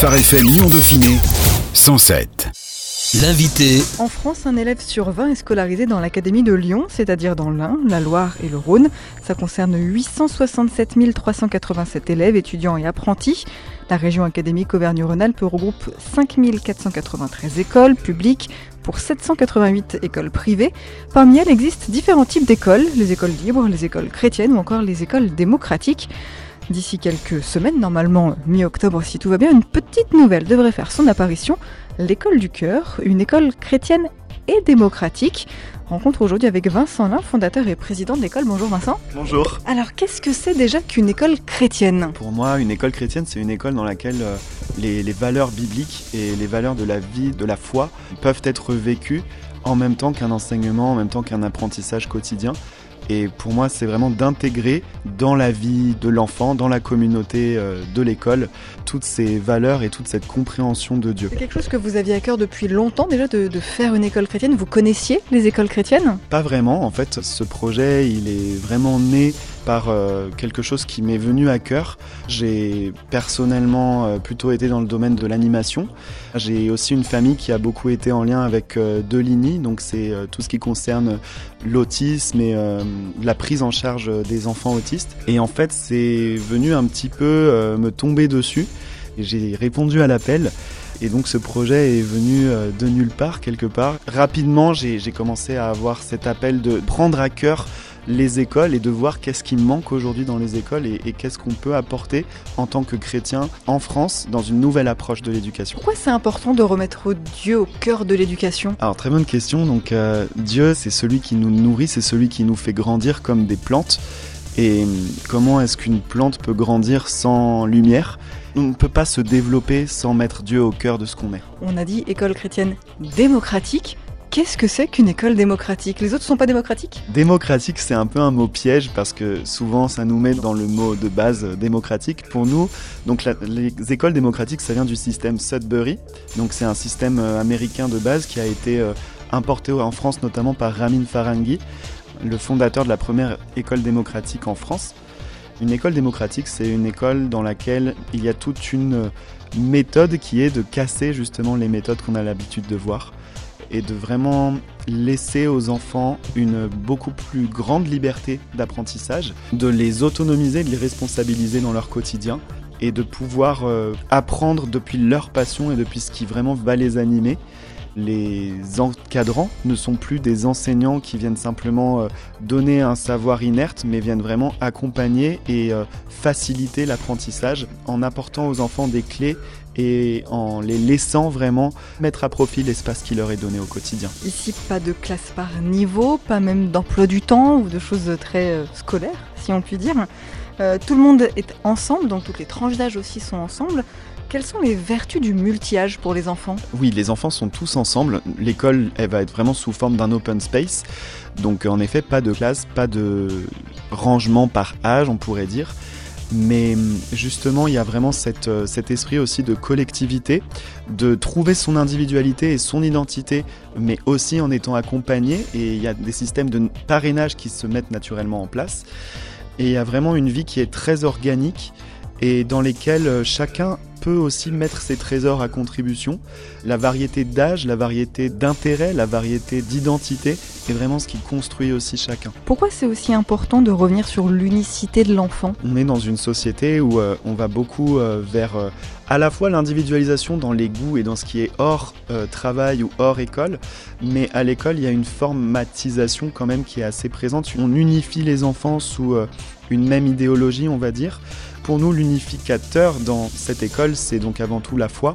Phare FM Lyon Dauphiné 107. L'invité. En France, un élève sur 20 est scolarisé dans l'Académie de Lyon, c'est-à-dire dans l'Ain, la Loire et le Rhône. Ça concerne 867 387 élèves, étudiants et apprentis. La région académique Auvergne-Rhône-Alpes regroupe 5493 écoles publiques pour 788 écoles privées. Parmi elles existent différents types d'écoles, les écoles libres, les écoles chrétiennes ou encore les écoles démocratiques. D'ici quelques semaines, normalement mi-octobre si tout va bien, une petite nouvelle devrait faire son apparition, l'école du cœur, une école chrétienne et démocratique. Rencontre aujourd'hui avec Vincent Lin, fondateur et président de l'école. Bonjour Vincent. Bonjour. Alors qu'est-ce que c'est déjà qu'une école chrétienne? Pour moi, une école chrétienne, c'est une école dans laquelle euh, les, les valeurs bibliques et les valeurs de la vie, de la foi, peuvent être vécues en même temps qu'un enseignement, en même temps qu'un apprentissage quotidien. Et pour moi, c'est vraiment d'intégrer dans la vie de l'enfant, dans la communauté euh, de l'école, toutes ces valeurs et toute cette compréhension de Dieu. C'est quelque chose que vous aviez à cœur depuis longtemps déjà de, de faire une école chrétienne. Vous connaissiez les écoles chrétiennes? Pas vraiment, en fait, ce projet, il est vraiment né par euh, quelque chose qui m'est venu à cœur. J'ai personnellement euh, plutôt été dans le domaine de l'animation. J'ai aussi une famille qui a beaucoup été en lien avec euh, Delini, donc c'est tout ce qui concerne l'autisme et la prise en charge des enfants autistes. Et en fait, c'est venu un petit peu me tomber dessus. J'ai répondu à l'appel. Et donc ce projet est venu de nulle part, quelque part. Rapidement, j'ai commencé à avoir cet appel de prendre à cœur les écoles et de voir qu'est-ce qui manque aujourd'hui dans les écoles et, et qu'est-ce qu'on peut apporter en tant que chrétien en France dans une nouvelle approche de l'éducation. Pourquoi c'est important de remettre Dieu au cœur de l'éducation? Alors très bonne question. Donc euh, Dieu, c'est celui qui nous nourrit, c'est celui qui nous fait grandir comme des plantes. Et hum, comment est-ce qu'une plante peut grandir sans lumière? On ne peut pas se développer sans mettre Dieu au cœur de ce qu'on est. On a dit école chrétienne démocratique. Qu'est-ce que c'est qu'une école démocratique? Les autres sont pas démocratiques? Démocratique, c'est un peu un mot piège parce que souvent ça nous met dans le mot de base euh, démocratique. Pour nous, donc les écoles démocratiques, ça vient du système Sudbury. Donc c'est un système euh, américain de base qui a été euh, importé en France notamment par Ramin Faranghi, le fondateur de la première école démocratique en France. Une école démocratique, c'est une école dans laquelle il y a toute une méthode qui est de casser justement les méthodes qu'on a l'habitude de voir et de vraiment laisser aux enfants une beaucoup plus grande liberté d'apprentissage, de les autonomiser, de les responsabiliser dans leur quotidien et de pouvoir euh, apprendre depuis leur passion et depuis ce qui vraiment va les animer. Les encadrants ne sont plus des enseignants qui viennent simplement euh, donner un savoir inerte, mais viennent vraiment accompagner et euh, faciliter l'apprentissage en apportant aux enfants des clés et en les laissant vraiment mettre à profit l'espace qui leur est donné au quotidien. Ici, pas de classe par niveau, pas même d'emploi du temps ou de choses très euh, scolaires, si on peut dire. Euh, tout le monde est ensemble, donc toutes les tranches d'âge aussi sont ensemble. Quelles sont les vertus du multi-âge pour les enfants? Oui, les enfants sont tous ensemble. L'école, elle va être vraiment sous forme d'un open space. Donc en effet, pas de classe, pas de rangement par âge, on pourrait dire. Mais hum, justement, il y a vraiment euh, cet esprit aussi de collectivité, de trouver son individualité et son identité, mais aussi en étant accompagné. Et il y a des systèmes de parrainage qui se mettent naturellement en place. Et il y a vraiment une vie qui est très organique et dans lesquelles euh, chacun peut aussi mettre ses trésors à contribution. La variété d'âge, la variété d'intérêt, la variété d'identité est vraiment ce qui construit aussi chacun. Pourquoi c'est aussi important de revenir sur l'unicité de l'enfant? On est dans une société où euh, on va beaucoup euh, vers euh, à la fois l'individualisation dans les goûts et dans ce qui est hors travail ou hors école, mais à l'école il y a une formatisation quand même qui est assez présente. On unifie les enfants sous une même idéologie, on va dire. Pour nous, l'unificateur dans cette école, c'est donc avant tout la foi,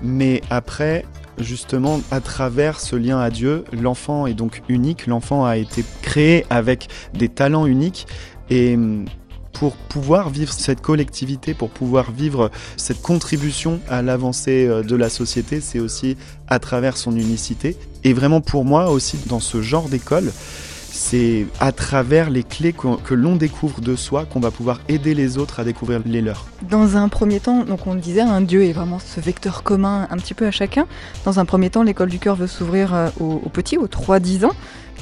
mais après, justement, à travers ce lien à Dieu, l'enfant est donc unique, l'enfant a été créé avec des talents uniques, et hum, pour pouvoir vivre cette collectivité, pour pouvoir vivre cette contribution à l'avancée euh, de la société, c'est aussi à travers son unicité. Et vraiment pour moi aussi, dans ce genre d'école, c'est à travers les clés que l'on découvre de soi qu'on va pouvoir aider les autres à découvrir les leurs. Dans un premier temps, donc on le disait, un Dieu est vraiment ce vecteur commun un petit peu à chacun. Dans un premier temps, l'école du cœur veut s'ouvrir euh, aux, aux petits, aux 3-10 ans.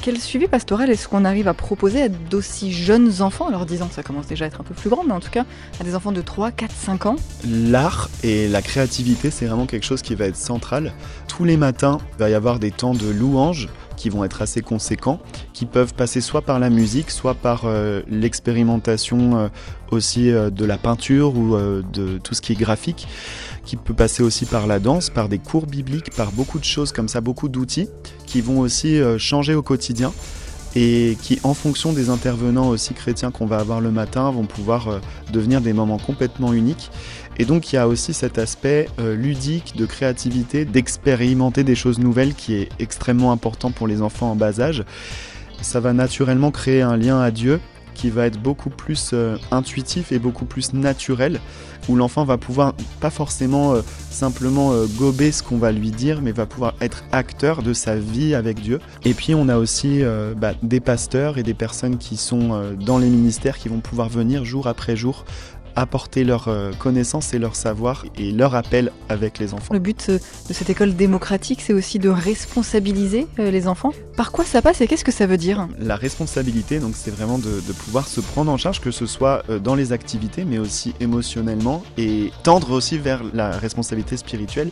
Quel suivi pastoral est-ce qu'on arrive à proposer à d'aussi jeunes enfants? Alors 10 ans, ça commence déjà à être un peu plus grand, mais en tout cas à des enfants de 3, 4, 5 ans L'art et la créativité, c'est vraiment quelque chose qui va être central. Tous les matins, il va y avoir des temps de louange qui vont être assez conséquents, qui peuvent passer soit par la musique, soit par euh, l'expérimentation euh, aussi euh, de la peinture ou de tout ce qui est graphique, qui peut passer aussi par la danse, par des cours bibliques, par beaucoup de choses comme ça, beaucoup d'outils qui vont aussi changer au quotidien et qui, en fonction des intervenants aussi chrétiens qu'on va avoir le matin, vont pouvoir devenir des moments complètement uniques. Et donc il y a aussi cet aspect euh, ludique, de créativité, d'expérimenter des choses nouvelles qui est extrêmement important pour les enfants en bas âge. Ça va naturellement créer un lien à Dieu qui va être beaucoup plus euh, intuitif et beaucoup plus naturel, où l'enfant va pouvoir pas forcément euh, simplement gober ce qu'on va lui dire, mais va pouvoir être acteur de sa vie avec Dieu. Et puis on a aussi bah, des pasteurs et des personnes qui sont dans les ministères qui vont pouvoir venir jour après jour apporter leur euh, connaissance et leur savoir et leur appel avec les enfants. Le but euh, de cette école démocratique, c'est aussi de responsabiliser euh, les enfants. Par quoi ça passe et qu'est-ce que ça veut dire? La responsabilité, donc, c'est vraiment de, de pouvoir se prendre en charge, que ce soit dans les activités, mais aussi émotionnellement, et tendre aussi vers la responsabilité spirituelle.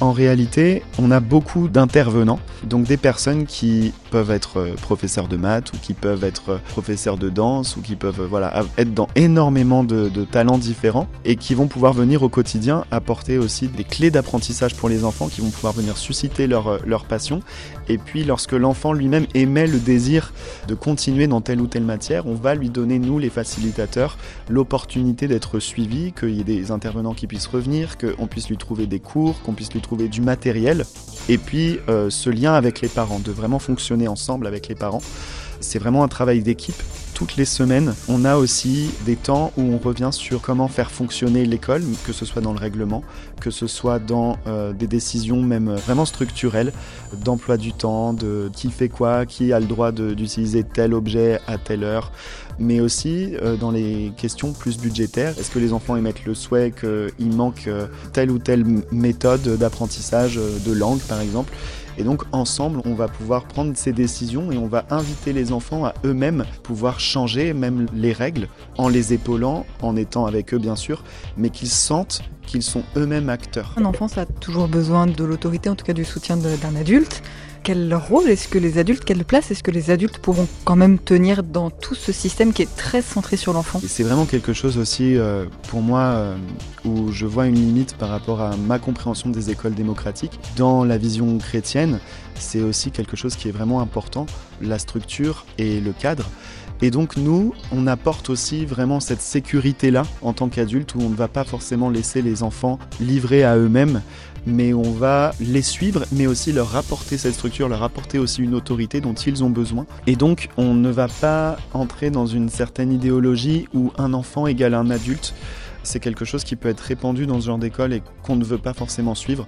En réalité, on a beaucoup d'intervenants, donc des personnes qui peuvent être euh, professeurs de maths ou qui peuvent être euh, professeurs de danse ou qui peuvent euh, voilà, être dans énormément de, talents différents et qui vont pouvoir venir au quotidien apporter aussi des clés d'apprentissage pour les enfants qui vont pouvoir venir susciter leur, leur passion. Et puis lorsque l'enfant lui-même émet le désir de continuer dans telle ou telle matière, on va lui donner, nous les facilitateurs, l'opportunité d'être suivi, qu'il y ait des intervenants qui puissent revenir, qu'on puisse lui trouver des cours, qu'on puisse lui trouver du matériel. Et puis euh, ce lien avec les parents, de vraiment fonctionner ensemble avec les parents. C'est vraiment un travail d'équipe. Toutes les semaines, on a aussi des temps où on revient sur comment faire fonctionner l'école, que ce soit dans le règlement, que ce soit dans euh, des décisions même euh, vraiment structurelles, d'emploi du temps, de qui fait quoi, qui a le droit d'utiliser tel objet à telle heure, mais aussi euh, dans les questions plus budgétaires. Est-ce que les enfants émettent le souhait qu'il manque euh, telle ou telle méthode d'apprentissage euh, de langue, par exemple? Et donc ensemble, on va pouvoir prendre ces décisions et on va inviter les enfants à eux-mêmes pouvoir changer même les règles en les épaulant, en étant avec eux bien sûr, mais qu'ils sentent qu'ils sont eux-mêmes acteurs. Un enfant, ça a toujours besoin de l'autorité, en tout cas du soutien d'un adulte. Quel rôle est-ce que les adultes, quelle place est-ce que les adultes pourront quand même tenir dans tout ce système qui est très centré sur l'enfant c'est vraiment quelque chose aussi euh, pour moi euh, où je vois une limite par rapport à ma compréhension des écoles démocratiques. Dans la vision chrétienne, c'est aussi quelque chose qui est vraiment important, la structure et le cadre. Et donc nous, on apporte aussi vraiment cette sécurité-là en tant qu'adulte où on ne va pas forcément laisser les enfants livrés à eux-mêmes, mais on va les suivre, mais aussi leur apporter cette structure, leur apporter aussi une autorité dont ils ont besoin. Et donc on ne va pas entrer dans une certaine idéologie où un enfant égale un adulte. C'est quelque chose qui peut être répandu dans ce genre d'école et qu'on ne veut pas forcément suivre.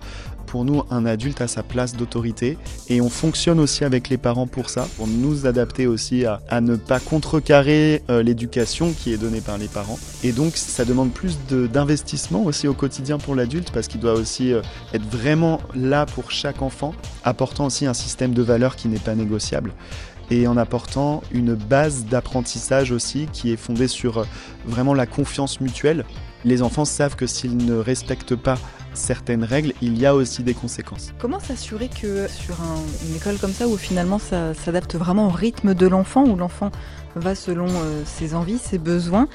Pour nous, un adulte a sa place d'autorité et on fonctionne aussi avec les parents pour ça, pour nous adapter aussi à, ne pas contrecarrer euh, l'éducation qui est donnée par les parents. Et donc, ça demande plus d'investissement aussi au quotidien pour l'adulte parce qu'il doit aussi euh, être vraiment là pour chaque enfant, apportant aussi un système de valeurs qui n'est pas négociable et en apportant une base d'apprentissage aussi qui est fondée sur euh, vraiment la confiance mutuelle. Les enfants savent que s'ils ne respectent pas certaines règles, il y a aussi des conséquences. Comment s'assurer que sur un- une école comme ça, où finalement ça s'adapte vraiment au rythme de l'enfant, où l'enfant va selon euh, ses envies, ses besoins,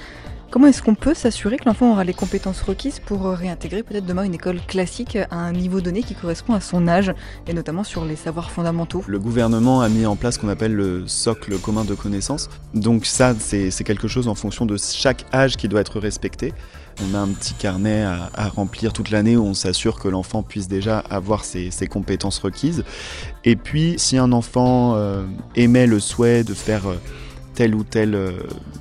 comment est-ce qu'on peut s'assurer que l'enfant aura les compétences requises pour euh, réintégrer peut-être demain une école classique à un niveau donné qui correspond à son âge, et notamment sur les savoirs fondamentaux? Le gouvernement a mis en place ce qu'on appelle le socle commun de connaissances. Donc ça, c'est quelque chose en fonction de chaque âge qui doit être respecté. On a un petit carnet à, remplir toute l'année où on s'assure que l'enfant puisse déjà avoir ses, ses compétences requises. Et puis, si un enfant euh, émet le souhait de faire euh, tel ou tel euh,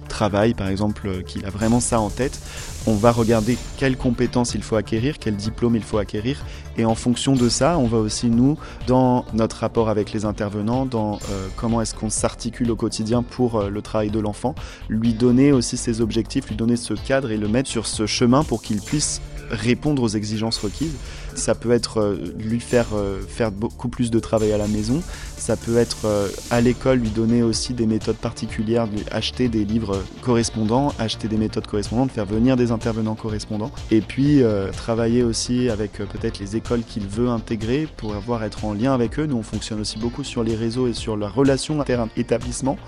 travail, par exemple, euh, qu'il a vraiment ça en tête, on va regarder quelles compétences il faut acquérir, quel diplôme il faut acquérir. Et en fonction de ça, on va aussi, nous, dans notre rapport avec les intervenants, dans euh, comment est-ce qu'on s'articule au quotidien pour le travail de l'enfant, lui donner aussi ses objectifs, lui donner ce cadre et le mettre sur ce chemin pour qu'il puisse répondre aux exigences requises. Ça peut être euh, lui faire euh, faire beaucoup plus de travail à la maison. Ça peut être euh, à l'école lui donner aussi des méthodes particulières, lui acheter des livres correspondants, acheter des méthodes correspondantes, faire venir des intervenants correspondants. Et puis travailler aussi avec peut-être les écoles qu'il veut intégrer pour avoir être en lien avec eux. Nous on fonctionne aussi beaucoup sur les réseaux et sur la relation inter-établissement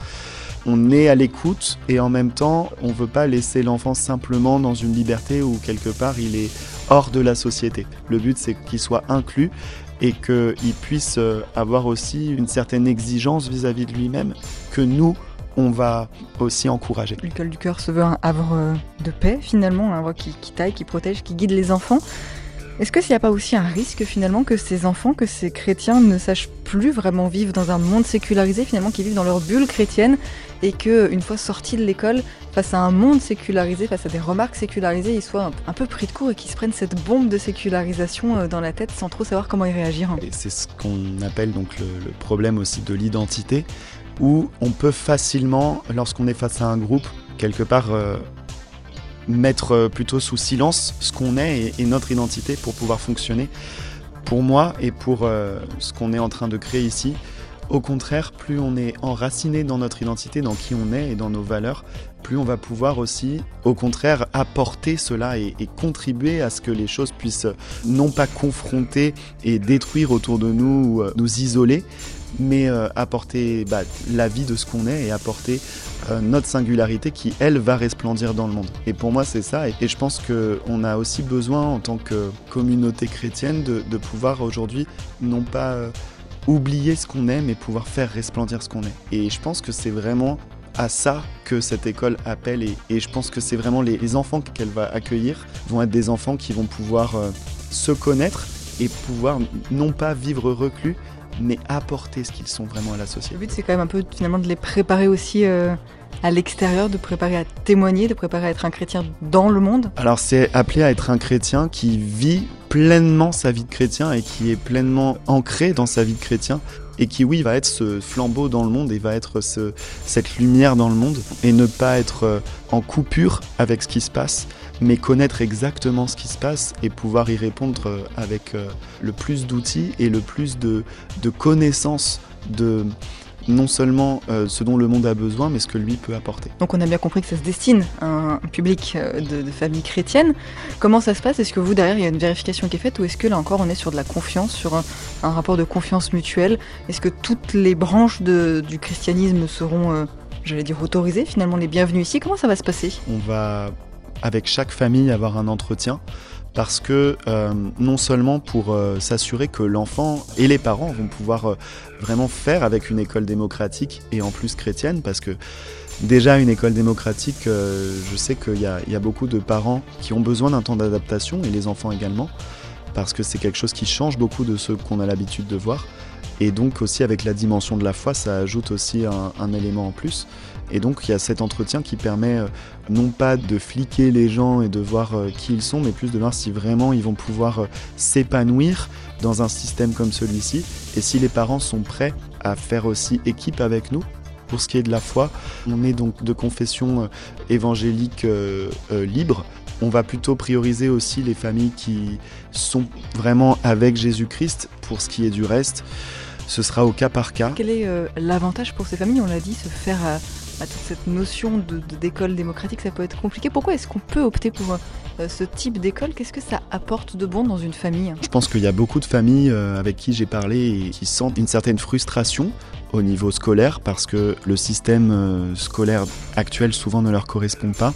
on est à l'écoute et en même temps, on ne veut pas laisser l'enfant simplement dans une liberté où quelque part il est hors de la société. Le but c'est qu'il soit inclus et qu'il puisse euh, avoir aussi une certaine exigence vis-à-vis de lui-même que nous, on va aussi encourager. L'école du cœur se veut un havre de paix finalement, un havre qui taille, qui protège, qui guide les enfants. Est-ce que s'il n'y a pas aussi un risque finalement que ces enfants, que ces chrétiens ne sachent plus vraiment vivre dans un monde sécularisé, finalement, qu'ils vivent dans leur bulle chrétienne et que une fois sortis de l'école, face à un monde sécularisé, face à des remarques sécularisées, ils soient un, peu pris de court et qu'ils se prennent cette bombe de sécularisation euh, dans la tête sans trop savoir comment y réagir? C'est ce qu'on appelle donc le, problème aussi de l'identité, où on peut facilement, lorsqu'on est face à un groupe, quelque part euh, mettre euh, plutôt sous silence ce qu'on est et, notre identité pour pouvoir fonctionner. Pour moi et pour euh, ce qu'on est en train de créer ici, au contraire, plus on est enraciné dans notre identité, dans qui on est et dans nos valeurs, plus on va pouvoir aussi, au contraire, apporter cela et, contribuer à ce que les choses puissent non pas confronter et détruire autour de nous ou euh, nous isoler, mais euh, apporter bah, la vie de ce qu'on est et apporter euh, notre singularité qui, elle, va resplendir dans le monde. Et pour moi, c'est ça. Et, je pense qu'on a aussi besoin, en tant que communauté chrétienne, de, pouvoir aujourd'hui, non pas euh, oublier ce qu'on est, mais pouvoir faire resplendir ce qu'on est. Et je pense que c'est vraiment à ça que cette école appelle et, je pense que c'est vraiment les, enfants qu'elle va accueillir vont être des enfants qui vont pouvoir se connaître et pouvoir non pas vivre reclus mais apporter ce qu'ils sont vraiment à la société. Le but, c'est quand même un peu finalement de les préparer aussi euh, à l'extérieur, de préparer à témoigner, de préparer à être un chrétien dans le monde. Alors, c'est appelé à être un chrétien qui vit pleinement sa vie de chrétien et qui est pleinement ancré dans sa vie de chrétien et qui, oui, va être ce flambeau dans le monde et va être ce, cette lumière dans le monde et ne pas être euh, en coupure avec ce qui se passe, mais connaître exactement ce qui se passe et pouvoir y répondre euh, avec euh, le plus d'outils et le plus de, de connaissances de non seulement euh, ce dont le monde a besoin, mais ce que lui peut apporter. Donc on a bien compris que ça se destine à un public de, de familles chrétiennes. Comment ça se passe? Est-ce que vous, derrière, il y a une vérification qui est faite ou est-ce que là encore on est sur de la confiance, sur un, rapport de confiance mutuelle Est-ce que toutes les branches du christianisme seront, j'allais dire, autorisées, finalement les bienvenus ici? Comment ça va se passer? On va avec chaque famille avoir un entretien parce que euh, non seulement pour euh, s'assurer que l'enfant et les parents vont pouvoir euh, vraiment faire avec une école démocratique et en plus chrétienne, parce que déjà une école démocratique, je sais qu'il y, y, a beaucoup de parents qui ont besoin d'un temps d'adaptation et les enfants également, parce que c'est quelque chose qui change beaucoup de ce qu'on a l'habitude de voir. Et donc aussi avec la dimension de la foi, ça ajoute aussi un, élément en plus. Et donc il y a cet entretien qui permet euh, non pas de fliquer les gens et de voir euh, qui ils sont, mais plus de voir si vraiment ils vont pouvoir euh, s'épanouir dans un système comme celui-ci, et si les parents sont prêts à faire aussi équipe avec nous. Pour ce qui est de la foi, on est donc de confession évangélique libre. On va plutôt prioriser aussi les familles qui sont vraiment avec Jésus-Christ. Pour ce qui est du reste, ce sera au cas par cas. Quel est l'avantage pour ces familles On l'a dit, se faire à toute cette notion d'école démocratique, ça peut être compliqué. Pourquoi est-ce qu'on peut opter pour euh, ce type d'école? Qu'est-ce que ça apporte de bon dans une famille? Je pense qu'il y a beaucoup de familles euh, avec qui j'ai parlé et qui sentent une certaine frustration au niveau scolaire parce que le système euh, scolaire actuel souvent ne leur correspond pas.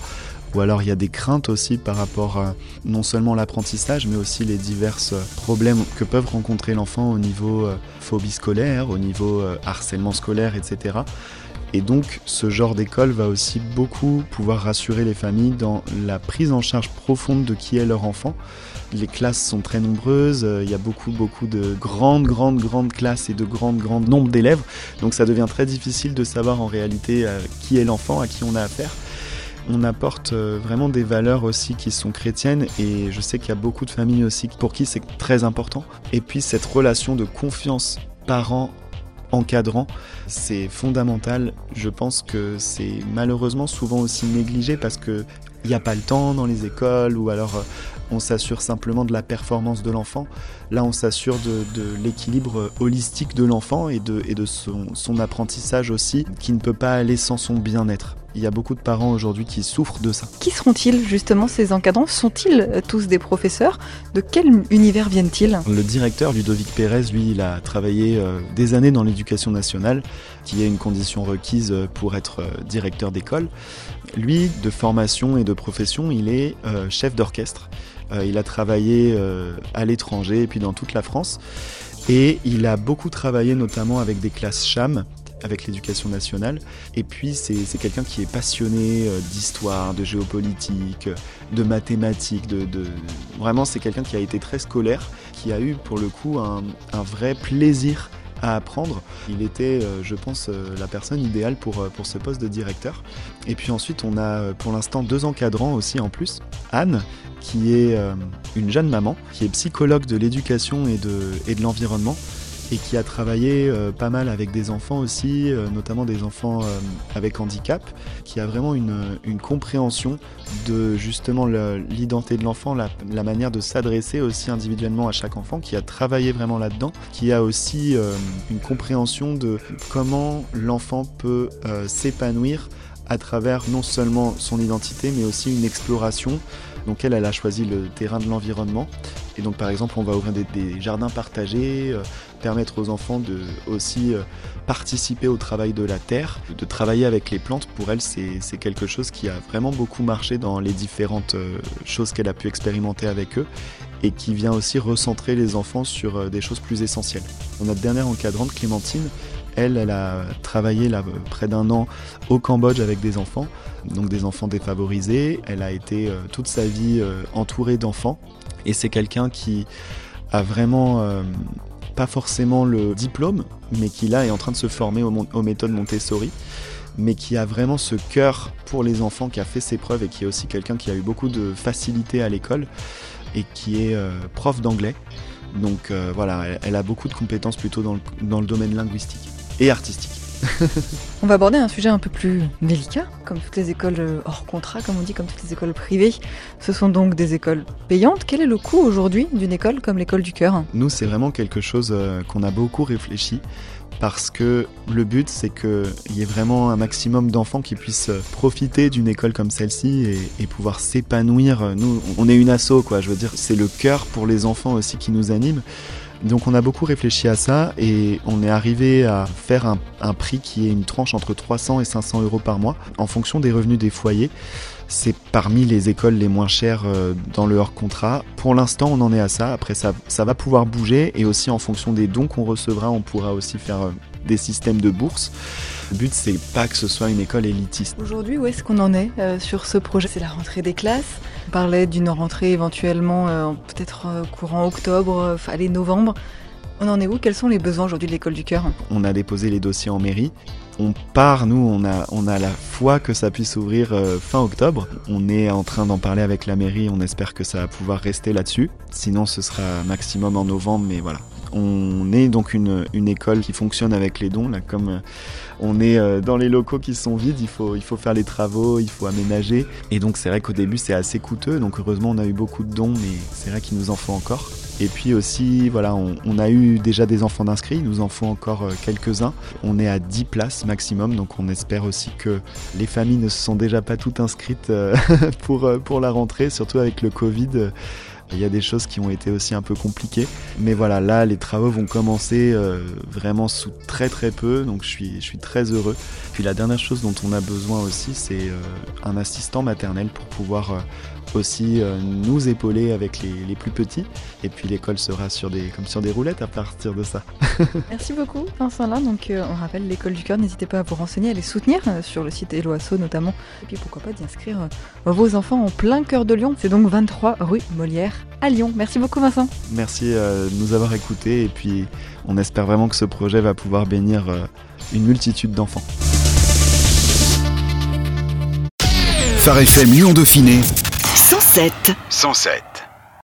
Ou alors il y a des craintes aussi par rapport non seulement l'apprentissage, mais aussi les divers problèmes que peuvent rencontrer l'enfant au niveau phobie scolaire, au niveau harcèlement scolaire, etc. Et donc ce genre d'école va aussi beaucoup pouvoir rassurer les familles dans la prise en charge profonde de qui est leur enfant. Les classes sont très nombreuses, euh, il y a beaucoup beaucoup de grandes grandes grandes classes et de grandes grandes nombres d'élèves. Donc ça devient très difficile de savoir en réalité euh, qui est l'enfant, à qui on a affaire. On apporte euh, vraiment des valeurs aussi qui sont chrétiennes et je sais qu'il y a beaucoup de familles aussi pour qui c'est très important. Et puis cette relation de confiance parent encadrant, c'est fondamental. Je pense que c'est malheureusement souvent aussi négligé parce que il n'y a pas le temps dans les écoles ou alors euh, on s'assure simplement de la performance de l'enfant. Là, on s'assure de, l'équilibre holistique de l'enfant et de son, apprentissage aussi, qui ne peut pas aller sans son bien-être. Il y a beaucoup de parents aujourd'hui qui souffrent de ça. Qui seront-ils justement ces encadrants? Sont-ils tous des professeurs? De quel univers viennent-ils? Le directeur Ludovic Pérez, lui, il a travaillé euh, des années dans l'éducation nationale, qui est une condition requise pour être euh, directeur d'école. Lui, de formation et de profession, il est euh, chef d'orchestre. Euh, il a travaillé euh, à l'étranger et puis dans toute la France. Et il a beaucoup travaillé notamment avec des classes CHAM, avec l'éducation nationale. Et puis c'est quelqu'un qui est passionné d'histoire, de géopolitique, de mathématiques. Vraiment c'est quelqu'un qui a été très scolaire, qui a eu pour le coup un, vrai plaisir à apprendre. Il était, euh, je pense, euh, la personne idéale pour, euh, ce poste de directeur. Et puis ensuite, on a pour l'instant deux encadrants aussi en plus. Anne, qui est une jeune maman, qui est psychologue de l'éducation et de l'environnement et qui a travaillé euh, pas mal avec des enfants aussi, euh, notamment des enfants euh, avec handicap, qui a vraiment une, compréhension de justement l'identité de l'enfant, la, manière de s'adresser aussi individuellement à chaque enfant, qui a travaillé vraiment là-dedans, qui a aussi une compréhension de comment l'enfant peut s'épanouir à travers non seulement son identité, mais aussi une exploration. Donc elle, elle a choisi le terrain de l'environnement. Et donc par exemple, on va ouvrir des, jardins partagés, permettre aux enfants de aussi euh, participer au travail de la terre, de travailler avec les plantes. Pour elle, c'est quelque chose qui a vraiment beaucoup marché dans les différentes euh, choses qu'elle a pu expérimenter avec eux et qui vient aussi recentrer les enfants sur euh, des choses plus essentielles. Notre dernière encadrante, Clémentine, elle, elle a travaillé là près d'un an au Cambodge avec des enfants, donc des enfants défavorisés. Elle a été toute sa vie entourée d'enfants et c'est quelqu'un qui a vraiment pas forcément le diplôme, mais qui là est en train de se former aux, méthodes Montessori, mais qui a vraiment ce cœur pour les enfants, qui a fait ses preuves et qui est aussi quelqu'un qui a eu beaucoup de facilité à l'école et qui est euh, prof d'anglais. Donc euh, voilà, elle, a beaucoup de compétences plutôt dans le domaine linguistique et artistique. On va aborder un sujet un peu plus délicat, comme toutes les écoles euh, hors contrat, comme on dit, comme toutes les écoles privées. Ce sont donc des écoles payantes. Quel est le coût aujourd'hui d'une école comme l'école du cœur? Nous, c'est vraiment quelque chose euh, qu'on a beaucoup réfléchi parce que le but c'est qu'il y ait vraiment un maximum d'enfants qui puissent profiter d'une école comme celle-ci et, pouvoir s'épanouir. Nous, on est une asso, quoi. Je veux dire, c'est le cœur pour les enfants aussi qui nous anime. Donc on a beaucoup réfléchi à ça et on est arrivé à faire un, prix qui est une tranche entre 300 et 500 euros par mois en fonction des revenus des foyers. C'est parmi les écoles les moins chères euh, dans le hors contrat. Pour l'instant, on en est à ça. Après, ça, ça va pouvoir bouger et aussi en fonction des dons qu'on recevra, on pourra aussi faire euh, des systèmes de bourse. Le but, c'est pas que ce soit une école élitiste. Aujourd'hui, où est-ce qu'on en est euh, sur ce projet? C'est la rentrée des classes. On parlait d'une rentrée éventuellement euh, peut-être euh, courant octobre, allez, novembre. On en est où? Quels sont les besoins aujourd'hui de l'école du cœur? On a déposé les dossiers en mairie. On part, nous, on a, on a la foi que ça puisse ouvrir fin octobre. On est en train d'en parler avec la mairie, on espère que ça va pouvoir rester là-dessus. Sinon, ce sera maximum en novembre, mais voilà, on est donc une, école qui fonctionne avec les dons. Comme euh, on est euh, dans les locaux qui sont vides, il faut, faire les travaux, il faut aménager. Et donc c'est vrai qu'au début c'est assez coûteux. Donc heureusement on a eu beaucoup de dons, mais c'est vrai qu'il nous en faut encore. Et puis aussi, voilà, on, a eu déjà des enfants d'inscrits, il nous en faut encore euh, quelques-uns. On est à 10 places maximum, donc on espère aussi que les familles ne se sont déjà pas toutes inscrites pour la rentrée, surtout avec le Covid. Il y a des choses qui ont été aussi un peu compliquées. Mais voilà, là, les travaux vont commencer euh, vraiment sous très très peu. Donc je suis, je suis très heureux. Puis la dernière chose dont on a besoin aussi, c'est euh, un assistant maternel pour pouvoir euh, aussi nous épauler avec les, plus petits. Et puis l'école sera sur des, comme sur des roulettes à partir de ça. Merci beaucoup Vincent là. Donc on rappelle l'école du cœur, n'hésitez pas à vous renseigner, à les soutenir sur le site Eloasso notamment. Et puis pourquoi pas d'y inscrire vos enfants en plein cœur de Lyon. C'est donc 23 rue Molière à Lyon. Merci beaucoup Vincent. Merci de nous avoir écoutés et puis on espère vraiment que ce projet va pouvoir bénir une multitude d'enfants. Phare FM Lyon Dauphiné 107. 107.